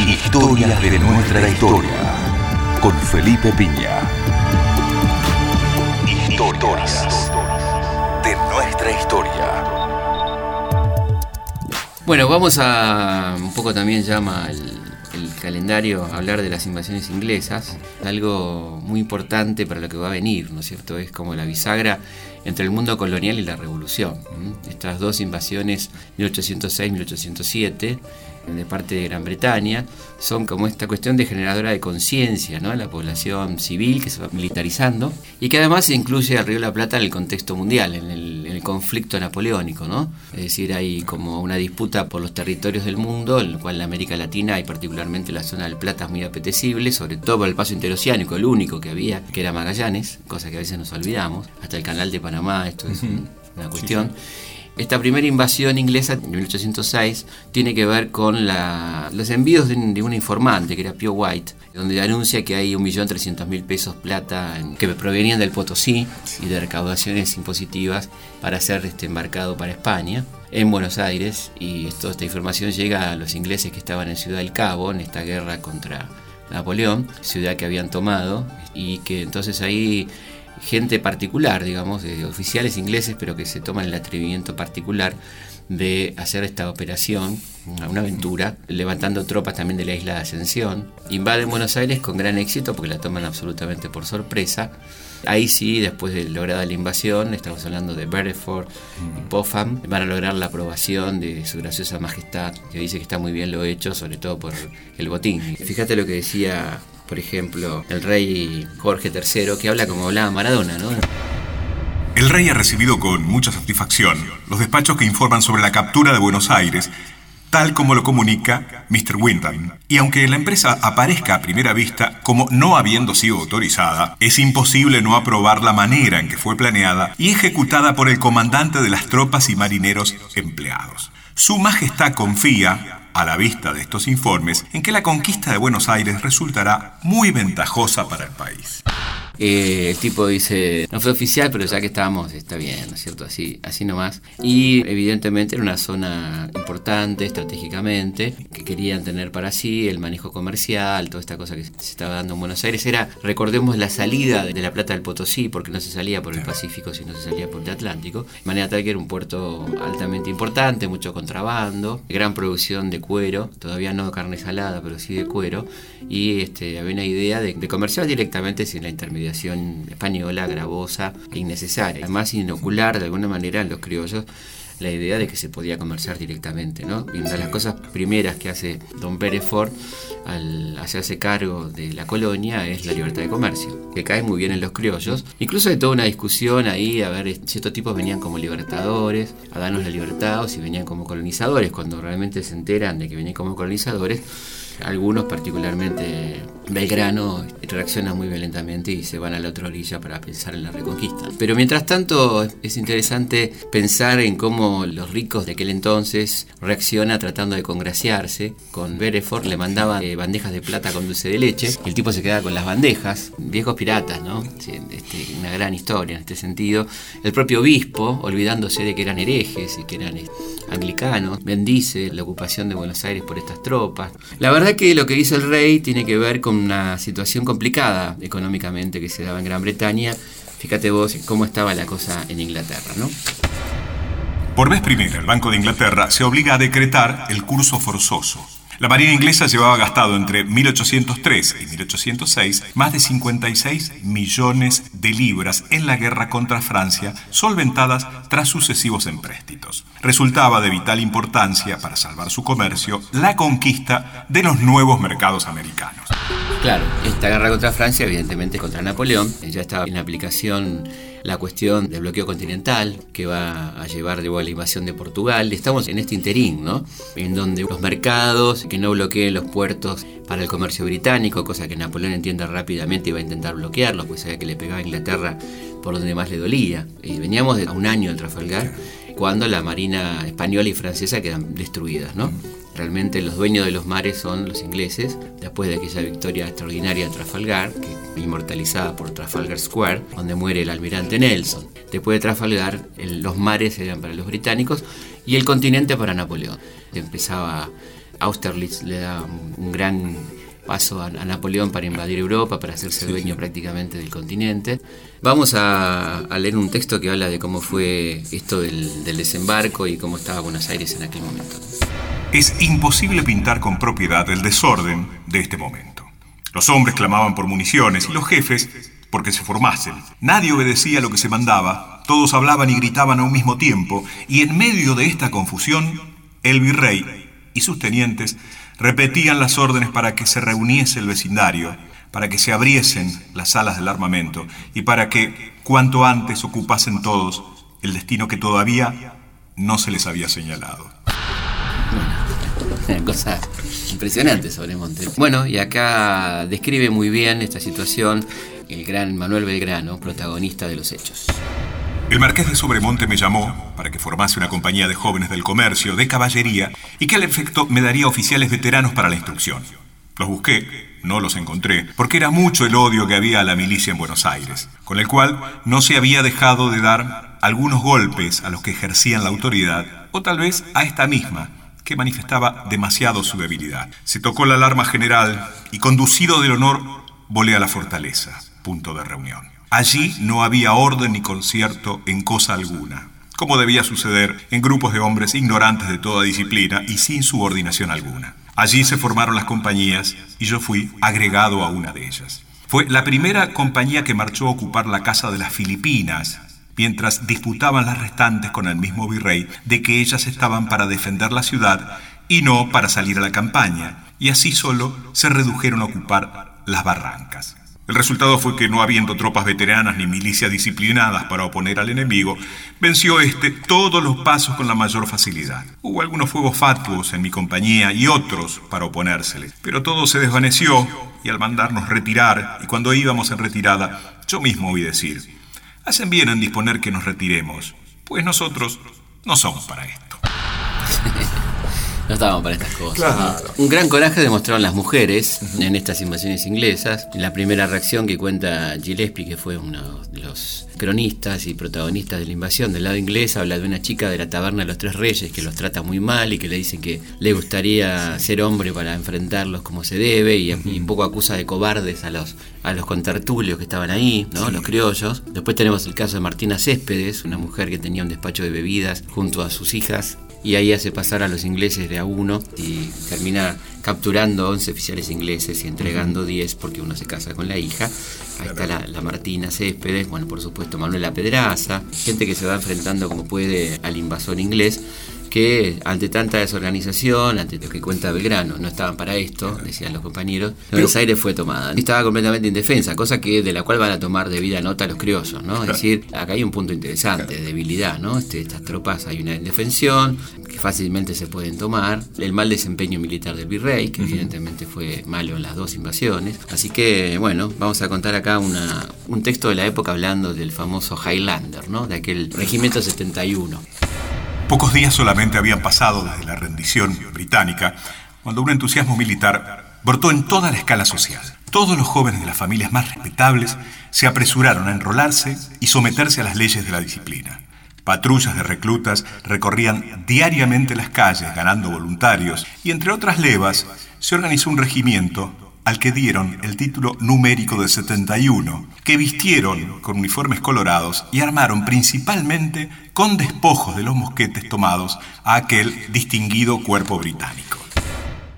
Historias de nuestra historia. Con Felipe Piña. Historias de nuestra historia. Bueno, vamos a un poco también llama el, calendario hablar de las invasiones inglesas, algo muy importante para lo que va a venir, ¿no es cierto? Es como la bisagra entre el mundo colonial y la revolución. Estas dos invasiones, 1806-1807, de parte de Gran Bretaña, son como esta cuestión de generadora de conciencia, ¿no? La población civil que se va militarizando y que además incluye al Río de la Plata en el contexto mundial, en el, en el conflicto napoleónico, ¿no? Es decir, hay como una disputa por los territorios del mundo, en el cual la América Latina y particularmente la zona del Plata es muy apetecible, sobre todo por el paso interoceánico, el único que había, que era Magallanes, cosa que a veces nos olvidamos, hasta el canal de Panamá, esto es un- una cuestión. Esta primera invasión inglesa de 1806 tiene que ver con los envíos de, de un informante que era Pio White, donde anuncia que hay 1.300.000 pesos plata en- que provenían del Potosí y de recaudaciones impositivas para ser este, embarcado para España en Buenos Aires. Y toda esta información llega a los ingleses que estaban en Ciudad del Cabo en esta guerra contra Napoleón, ciudad que habían tomado y que entonces ahí gente particular, digamos, de oficiales ingleses, pero que se toman el atrevimiento particular de hacer esta operación, una aventura, levantando tropas también de la isla de Ascensión. Invaden Buenos Aires con gran éxito porque la toman absolutamente por sorpresa. Ahí sí, después de lograda la invasión, estamos hablando de Bereford y Popham, van a lograr la aprobación de su graciosa majestad, que dice que está muy bien lo hecho, sobre todo por el botín. Fíjate lo que decía, por ejemplo, el rey Jorge III, que habla como hablaba Maradona, ¿no? El rey ha recibido con mucha satisfacción los despachos que informan sobre la captura de Buenos Aires, tal como lo comunica Mr. Wyndham. Y aunque la empresa aparezca a primera vista como no habiendo sido autorizada, es imposible no aprobar la manera en que fue planeada y ejecutada por el comandante de las tropas y marineros empleados. Su Majestad confía, a la vista de estos informes, en que la conquista de Buenos Aires resultará muy ventajosa para el país. Eh, el tipo dice, no fue oficial, pero ya que estábamos, está bien, ¿no es cierto? Así, así nomás. Y evidentemente era una zona importante estratégicamente, que querían tener para sí el manejo comercial, toda esta cosa que se estaba dando en Buenos Aires. Era, recordemos, la salida de la Plata del Potosí, porque no se salía por el Pacífico, sino se salía por el Atlántico. De manera tal que era un puerto altamente importante, mucho contrabando, gran producción de cuero, todavía no carne salada, pero sí de cuero. Y este, había una idea de, de comerciar directamente sin la intermediación española, gravosa e innecesaria. Además, inocular de alguna manera a los criollos la idea de que se podía comerciar directamente, ¿no? Y una de las cosas primeras que hace Don Bereford al hacerse cargo de la colonia es la libertad de comercio, que cae muy bien en los criollos. Incluso hay toda una discusión ahí, a ver si estos tipos venían como libertadores, a darnos la libertad, o si venían como colonizadores, cuando realmente se enteran de que venían como colonizadores. Algunos, particularmente Belgrano, reaccionan muy violentamente y se van a la otra orilla para pensar en la reconquista. Pero mientras tanto es interesante pensar en cómo los ricos de aquel entonces reaccionan tratando de congraciarse. Con Bereford le mandaban eh, bandejas de plata con dulce de leche el tipo se quedaba con las bandejas. Viejos piratas, ¿no? Este, una gran historia en este sentido. El propio obispo, olvidándose de que eran herejes y que eran eh, anglicanos, bendice la ocupación de Buenos Aires por estas tropas. Que lo que hizo el rey tiene que ver con una situación complicada económicamente que se daba en Gran Bretaña. Fíjate vos cómo estaba la cosa en Inglaterra, ¿no? Por vez primera, el Banco de Inglaterra se obliga a decretar el curso forzoso. La Marina inglesa llevaba gastado entre 1803 y 1806 más de 56 millones de libras en la guerra contra Francia, solventadas tras sucesivos empréstitos. Resultaba de vital importancia para salvar su comercio la conquista de los nuevos mercados americanos. Claro, esta guerra contra Francia, evidentemente contra Napoleón, ya estaba en aplicación la cuestión del bloqueo continental que va a llevar vuelta a la invasión de Portugal. Estamos en este interín, ¿no? En donde los mercados que no bloqueen los puertos para el comercio británico, cosa que Napoleón entiende rápidamente y va a intentar bloquearlo, pues sabía que le pegaba a Inglaterra por donde más le dolía. Y veníamos de a un año de Trafalgar cuando la marina española y francesa quedan destruidas, ¿no? Realmente los dueños de los mares son los ingleses, después de aquella victoria extraordinaria de Trafalgar, que inmortalizada por Trafalgar Square, donde muere el almirante Nelson. Después de Trafalgar, el- los mares eran para los británicos y el continente para Napoleón. Empezaba Austerlitz le da un gran paso a, Napoleón para invadir Europa, para hacerse dueño prácticamente del continente. Vamos a, leer un texto que habla de cómo fue esto del, del desembarco y cómo estaba Buenos Aires en aquel momento. Es imposible pintar con propiedad el desorden de este momento. Los hombres clamaban por municiones y los jefes porque se formasen. Nadie obedecía lo que se mandaba, todos hablaban y gritaban a un mismo tiempo, y en medio de esta confusión, el virrey y sus tenientes repetían las órdenes para que se reuniese el vecindario, para que se abriesen las salas del armamento y para que cuanto antes ocupasen todos el destino que todavía no se les había señalado. Una cosa impresionante sobre Monte. Bueno, y acá describe muy bien esta situación el gran Manuel Belgrano, protagonista de los hechos. El marqués de Sobremonte me llamó para que formase una compañía de jóvenes del comercio, de caballería, y que al efecto me daría oficiales veteranos para la instrucción. Los busqué, no los encontré, porque era mucho el odio que había a la milicia en Buenos Aires, con el cual no se había dejado de dar algunos golpes a los que ejercían la autoridad, o tal vez a esta misma, que manifestaba demasiado su debilidad. Se tocó la alarma general y conducido del honor volé a la fortaleza, punto de reunión. Allí no había orden ni concierto en cosa alguna, como debía suceder en grupos de hombres ignorantes de toda disciplina y sin subordinación alguna. Allí se formaron las compañías y yo fui agregado a una de ellas. Fue la primera compañía que marchó a ocupar la casa de las Filipinas, mientras disputaban las restantes con el mismo virrey de que ellas estaban para defender la ciudad y no para salir a la campaña, y así solo se redujeron a ocupar las barrancas. El resultado fue que no habiendo tropas veteranas ni milicias disciplinadas para oponer al enemigo, venció este todos los pasos con la mayor facilidad. Hubo algunos fuegos fatuos en mi compañía y otros para oponérsele, pero todo se desvaneció y al mandarnos retirar, y cuando íbamos en retirada, yo mismo oí decir, hacen bien en disponer que nos retiremos, pues nosotros no somos para esto. No estábamos para estas cosas. Un gran coraje demostraron las mujeres en estas invasiones inglesas. La primera reacción que cuenta Gillespie, que fue uno de los cronistas y protagonistas de la invasión del lado inglés, habla de una chica de la taberna de los Tres Reyes que los trata muy mal y que le dice que le gustaría ser hombre para enfrentarlos como se debe y, un poco acusa de cobardes a los, a los contertulios que estaban ahí, ¿no? los criollos. Después tenemos el caso de Martina Céspedes, una mujer que tenía un despacho de bebidas junto a sus hijas y ahí hace pasar a los ingleses de a uno y termina capturando 11 oficiales ingleses y entregando 10 porque uno se casa con la hija. Ahí está la, Martina Céspedes, bueno, por supuesto Manuela Pedraza, gente que se va enfrentando como puede al invasor inglés que ante tanta desorganización, ante lo que cuenta Belgrano, no estaban para esto, decían los compañeros, Buenos Aires fue tomada. Estaba completamente indefensa, cosa que de la cual van a tomar debida nota los criollos, ¿no? Es decir, acá hay un punto interesante de debilidad, ¿no? Este, estas tropas hay una indefensión que fácilmente se pueden tomar, el mal desempeño militar del virrey, que evidentemente fue malo en las dos invasiones. Así que, bueno, vamos a contar acá una, un texto de la época hablando del famoso Highlander, ¿no? De aquel regimiento 71. Pocos días solamente habían pasado desde la rendición británica cuando un entusiasmo militar brotó en toda la escala social. Todos los jóvenes de las familias más respetables se apresuraron a enrolarse y someterse a las leyes de la disciplina. Patrullas de reclutas recorrían diariamente las calles ganando voluntarios y entre otras levas se organizó un regimiento al que dieron el título numérico de 71, que vistieron con uniformes colorados y armaron principalmente con despojos de los mosquetes tomados a aquel distinguido cuerpo británico.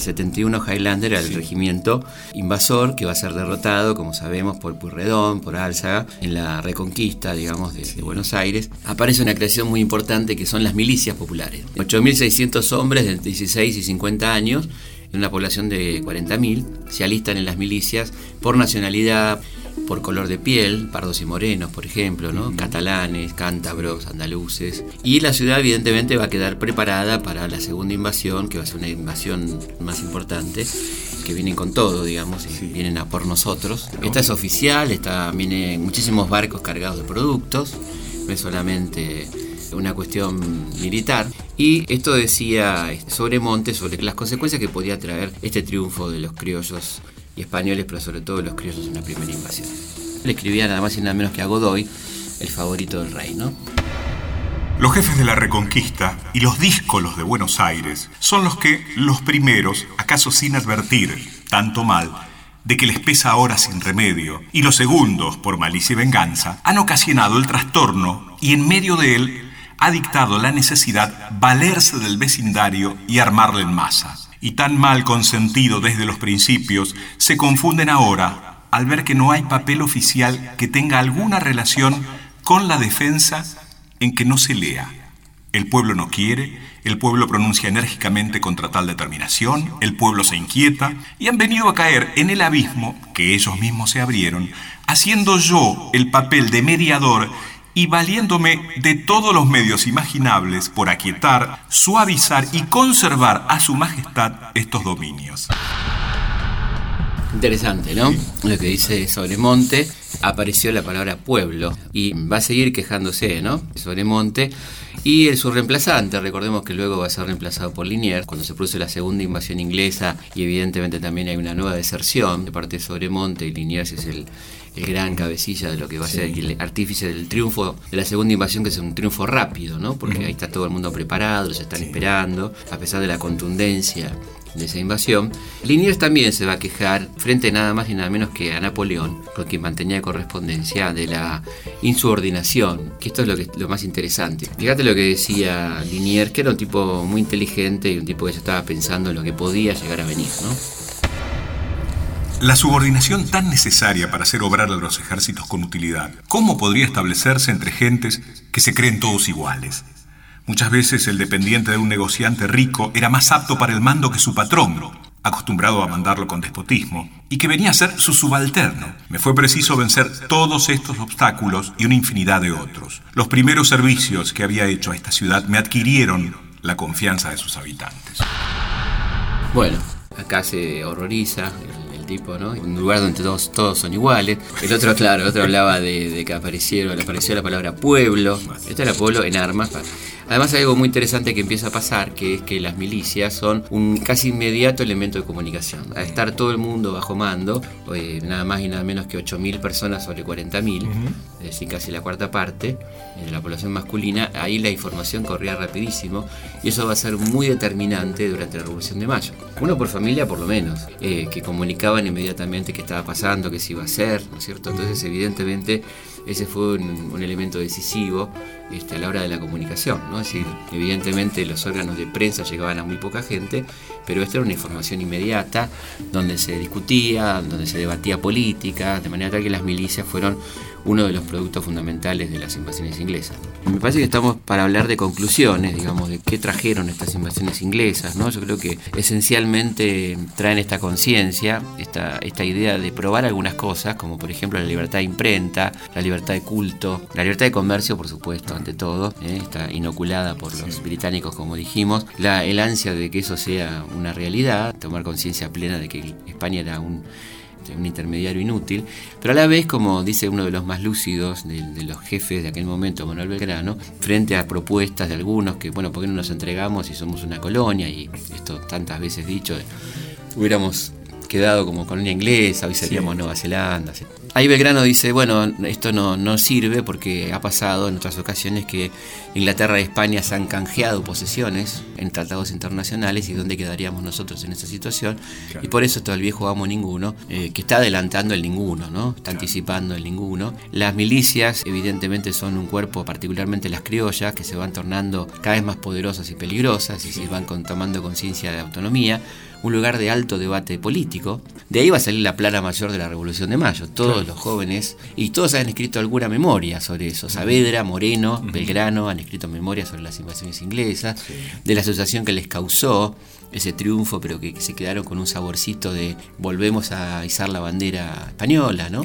71 Highlander era el regimiento invasor que va a ser derrotado, como sabemos, por Purredón, por Álzaga, en la reconquista, digamos, de, de, Buenos Aires. Aparece una creación muy importante que son las milicias populares. 8.600 hombres de 16 y 50 años en una población de 40.000, se alistan en las milicias por nacionalidad, por color de piel, pardos y morenos, por ejemplo, ¿no? catalanes, cántabros, andaluces. Y la ciudad evidentemente va a quedar preparada para la segunda invasión, que va a ser una invasión más importante, que vienen con todo, digamos, y vienen a por nosotros. Esta es oficial, está, vienen muchísimos barcos cargados de productos, no es solamente una cuestión militar. Y esto decía sobre Monte, sobre las consecuencias que podía traer este triunfo de los criollos y españoles, pero sobre todo los criollos en la primera invasión. Le escribía nada más y nada menos que a Godoy, el favorito del rey, ¿no? Los jefes de la Reconquista y los díscolos de Buenos Aires son los que, los primeros, acaso sin advertir tanto mal, de que les pesa ahora sin remedio, y los segundos, por malicia y venganza, han ocasionado el trastorno y en medio de él ha dictado la necesidad valerse del vecindario y armarle en masa. Y tan mal consentido desde los principios, se confunden ahora al ver que no hay papel oficial que tenga alguna relación con la defensa en que no se lea. El pueblo no quiere, el pueblo pronuncia enérgicamente contra tal determinación, el pueblo se inquieta y han venido a caer en el abismo que ellos mismos se abrieron, haciendo yo el papel de mediador y valiéndome de todos los medios imaginables por aquietar, suavizar y conservar a su majestad estos dominios. Interesante, ¿no? Lo que dice Sobremonte, apareció la palabra pueblo y va a seguir quejándose, ¿no? Sobremonte. Y el, su reemplazante, recordemos que luego va a ser reemplazado por Liniers, cuando se produce la segunda invasión inglesa y evidentemente también hay una nueva deserción de parte de Sobremonte y Liniers es el, el gran cabecilla de lo que va a ser el artífice del triunfo de la segunda invasión, que es un triunfo rápido, ¿no? Porque ahí está todo el mundo preparado, los están esperando, a pesar de la contundencia de esa invasión. Liniers también se va a quejar frente nada más y nada menos que a Napoleón, con quien mantenía correspondencia de la insubordinación, que esto es lo, que, lo más interesante. Fíjate lo que decía Liniers, que era un tipo muy inteligente y un tipo que ya estaba pensando en lo que podía llegar a venir, ¿no? La subordinación tan necesaria para hacer obrar a los ejércitos con utilidad, ¿cómo podría establecerse entre gentes que se creen todos iguales? Muchas veces el dependiente de un negociante rico era más apto para el mando que su patrón, acostumbrado a mandarlo con despotismo, y que venía a ser su subalterno. Me fue preciso vencer todos estos obstáculos y una infinidad de otros. Los primeros servicios que había hecho a esta ciudad me adquirieron la confianza de sus habitantes. Bueno, acá se horroriza tipo, ¿no? Un lugar donde todos, todos son iguales. El otro, claro, el otro hablaba de, que aparecieron, apareció la palabra pueblo. Este era pueblo en armas. Además hay algo muy interesante que empieza a pasar, que es que las milicias son un casi inmediato elemento de comunicación. A estar todo el mundo bajo mando, eh, nada más y nada menos que 8.000 personas sobre 40.000, es decir, casi la cuarta parte de la población masculina, ahí la información corría rapidísimo y eso va a ser muy determinante durante la Revolución de Mayo. Uno por familia por lo menos, eh, que comunicaban inmediatamente qué estaba pasando, qué se iba a hacer, ¿no es cierto? Entonces evidentemente ese fue un, elemento decisivo este, a la hora de la comunicación. ¿no? Es decir, evidentemente los órganos de prensa llegaban a muy poca gente, pero esta era una información inmediata donde se discutía, donde se debatía política, de manera tal que las milicias fueron uno de los productos fundamentales de las invasiones inglesas. Me parece que estamos para hablar de conclusiones, digamos, de qué trajeron estas invasiones inglesas, ¿no? Yo creo que esencialmente traen esta conciencia, esta, esta idea de probar algunas cosas, como por ejemplo la libertad de imprenta, la libertad de culto, la libertad de comercio, por supuesto, ante todo, ¿eh? está inoculada por los británicos, como dijimos, la, el ansia de que eso sea una realidad, tomar conciencia plena de que España era un este, un intermediario inútil, pero a la vez, como dice uno de los más lúcidos de, los jefes de aquel momento, Manuel Belgrano, frente a propuestas de algunos que, bueno, ¿por qué no nos entregamos si somos una colonia? Y esto tantas veces dicho, hubiéramos quedado como colonia inglesa, hoy seríamos Nueva Zelanda. Ahí Belgrano dice, bueno, esto no, no sirve porque ha pasado en otras ocasiones que Inglaterra y España se han canjeado posesiones en tratados internacionales y dónde quedaríamos nosotros en esa situación. Y por eso todo el viejo amo ninguno, eh, que está adelantando el ninguno, ¿no? Está anticipando el ninguno. Las milicias evidentemente son un cuerpo, particularmente las criollas, que se van tornando cada vez más poderosas y peligrosas y se van tomando conciencia de autonomía un lugar de alto debate político. De ahí va a salir la plana mayor de la Revolución de Mayo. Todos los jóvenes, y todos han escrito alguna memoria sobre eso. Saavedra, Moreno, Belgrano han escrito memoria sobre las invasiones inglesas, de la asociación que les causó ese triunfo, pero que, se quedaron con un saborcito de volvemos a izar la bandera española, ¿no?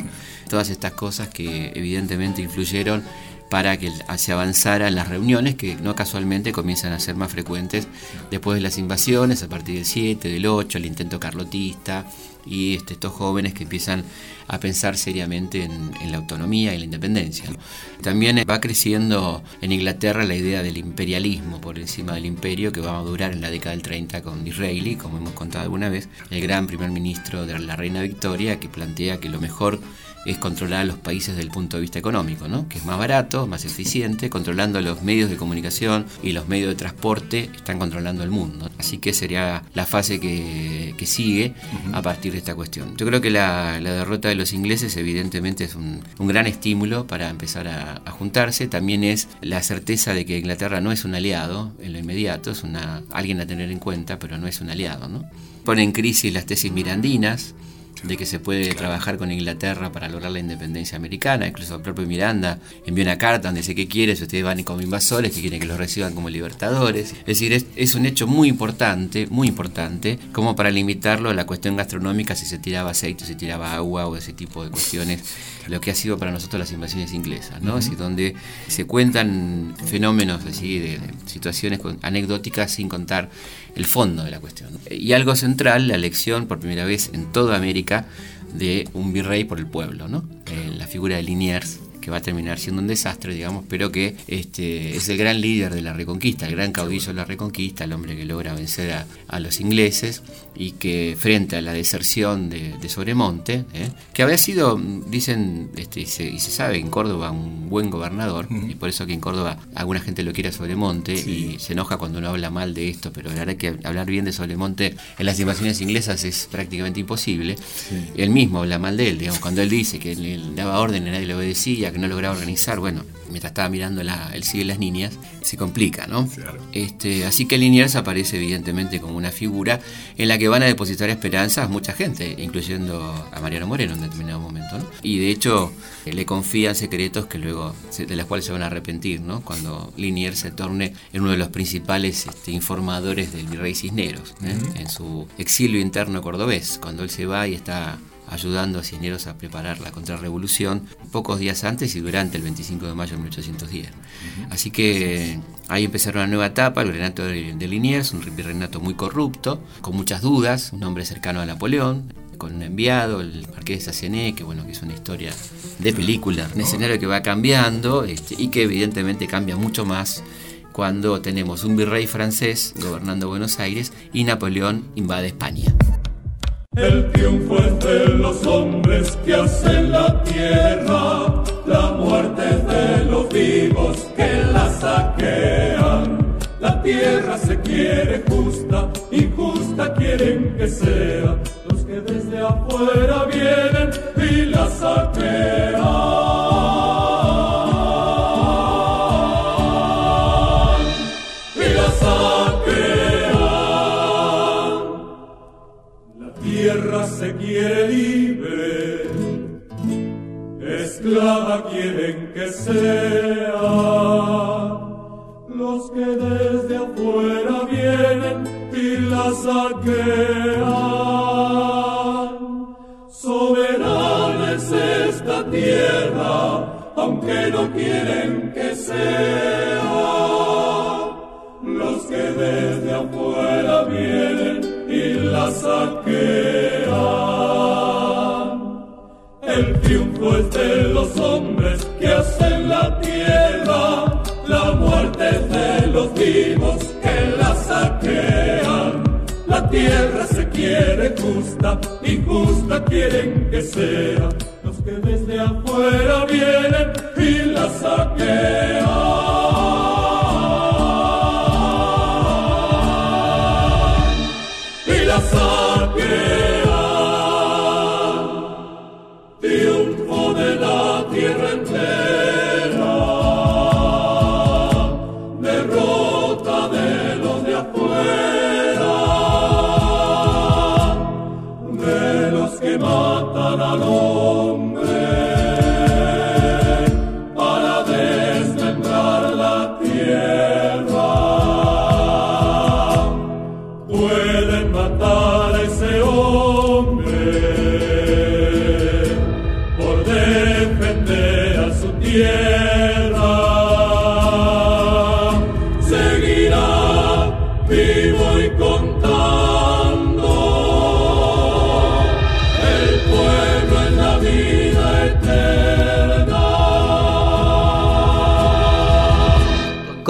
Todas estas cosas que evidentemente influyeron para que se avanzara en las reuniones que no casualmente comienzan a ser más frecuentes después de las invasiones, a partir del 7, del 8, el intento carlotista y este, estos jóvenes que empiezan a pensar seriamente en, la autonomía y la independencia. También va creciendo en Inglaterra la idea del imperialismo por encima del imperio que va a durar en la década del 30 con Disraeli, como hemos contado alguna vez, el gran primer ministro de la reina Victoria que plantea que lo mejor es controlar a los países desde el punto de vista económico, ¿no? que es más barato, más eficiente, controlando los medios de comunicación y los medios de transporte, están controlando el mundo. Así que sería la fase que, sigue a partir de esta cuestión. Yo creo que la, derrota de los ingleses evidentemente es un, gran estímulo para empezar a, juntarse. También es la certeza de que Inglaterra no es un aliado en lo inmediato, es una, alguien a tener en cuenta, pero no es un aliado. ¿no? Pone en crisis las tesis mirandinas, de que se puede trabajar con Inglaterra para lograr la independencia americana. Incluso el propio Miranda envió una carta donde dice que quiere, si ustedes van como invasores, que quieren que los reciban como libertadores. Es decir, es, un hecho muy importante, muy importante, como para limitarlo a la cuestión gastronómica, si se tiraba aceite, si se tiraba agua o ese tipo de cuestiones, lo que ha sido para nosotros las invasiones inglesas, ¿no? donde se cuentan fenómenos así, de, de situaciones anecdóticas sin contar el fondo de la cuestión. Y algo central, la elección por primera vez en toda América de un virrey por el pueblo, ¿no? Eh, la figura de Liniers que va a terminar siendo un desastre, digamos, pero que este, es el gran líder de la reconquista, el gran caudillo de la reconquista, el hombre que logra vencer a, los ingleses y que frente a la deserción de, Sobremonte, ¿eh? que había sido, dicen, este, y, se, sabe en Córdoba un buen gobernador, y por eso que en Córdoba alguna gente lo quiere a Sobremonte y se enoja cuando uno habla mal de esto, pero la verdad que hablar bien de Sobremonte en las invasiones inglesas es prácticamente imposible. Él mismo habla mal de él, digamos, cuando él dice que le daba orden y nadie le obedecía, que no lograba organizar, bueno, mientras estaba mirando el sigue de las niñas, se complica, ¿no? Este, así que Liniers aparece evidentemente como una figura en la que van a depositar esperanzas mucha gente, incluyendo a Mariano Moreno en determinado momento, ¿no? Y de hecho le confían secretos que luego, de los cuales se van a arrepentir, ¿no? Cuando Liniers se torne en uno de los principales este, informadores del virrey Cisneros, ¿eh? en su exilio interno cordobés, cuando él se va y está ayudando a Cisneros a preparar la contrarrevolución pocos días antes y durante el 25 de mayo de 1810. Así que ahí empezaron una nueva etapa, el reinato de Liniers, un reinato muy corrupto, con muchas dudas, un hombre cercano a Napoleón, con un enviado, el marqués de Sassené, que bueno, que es una historia de película, un escenario que va cambiando este, y que evidentemente cambia mucho más cuando tenemos un virrey francés gobernando Buenos Aires y Napoleón invade España. El triunfo es de que hacen la tierra, la muerte de los vivos que la saquean. La tierra se quiere justa, y justa quieren que sea, Los que desde afuera vienen y la saquean. Soberana es esta tierra, aunque no quieren que sea. Los que desde afuera vienen y la saquean. El triunfo es de los hombres que hacen vivos que la saquean. La tierra se quiere justa y justa quieren que sea los que desde afuera vienen y la saquean.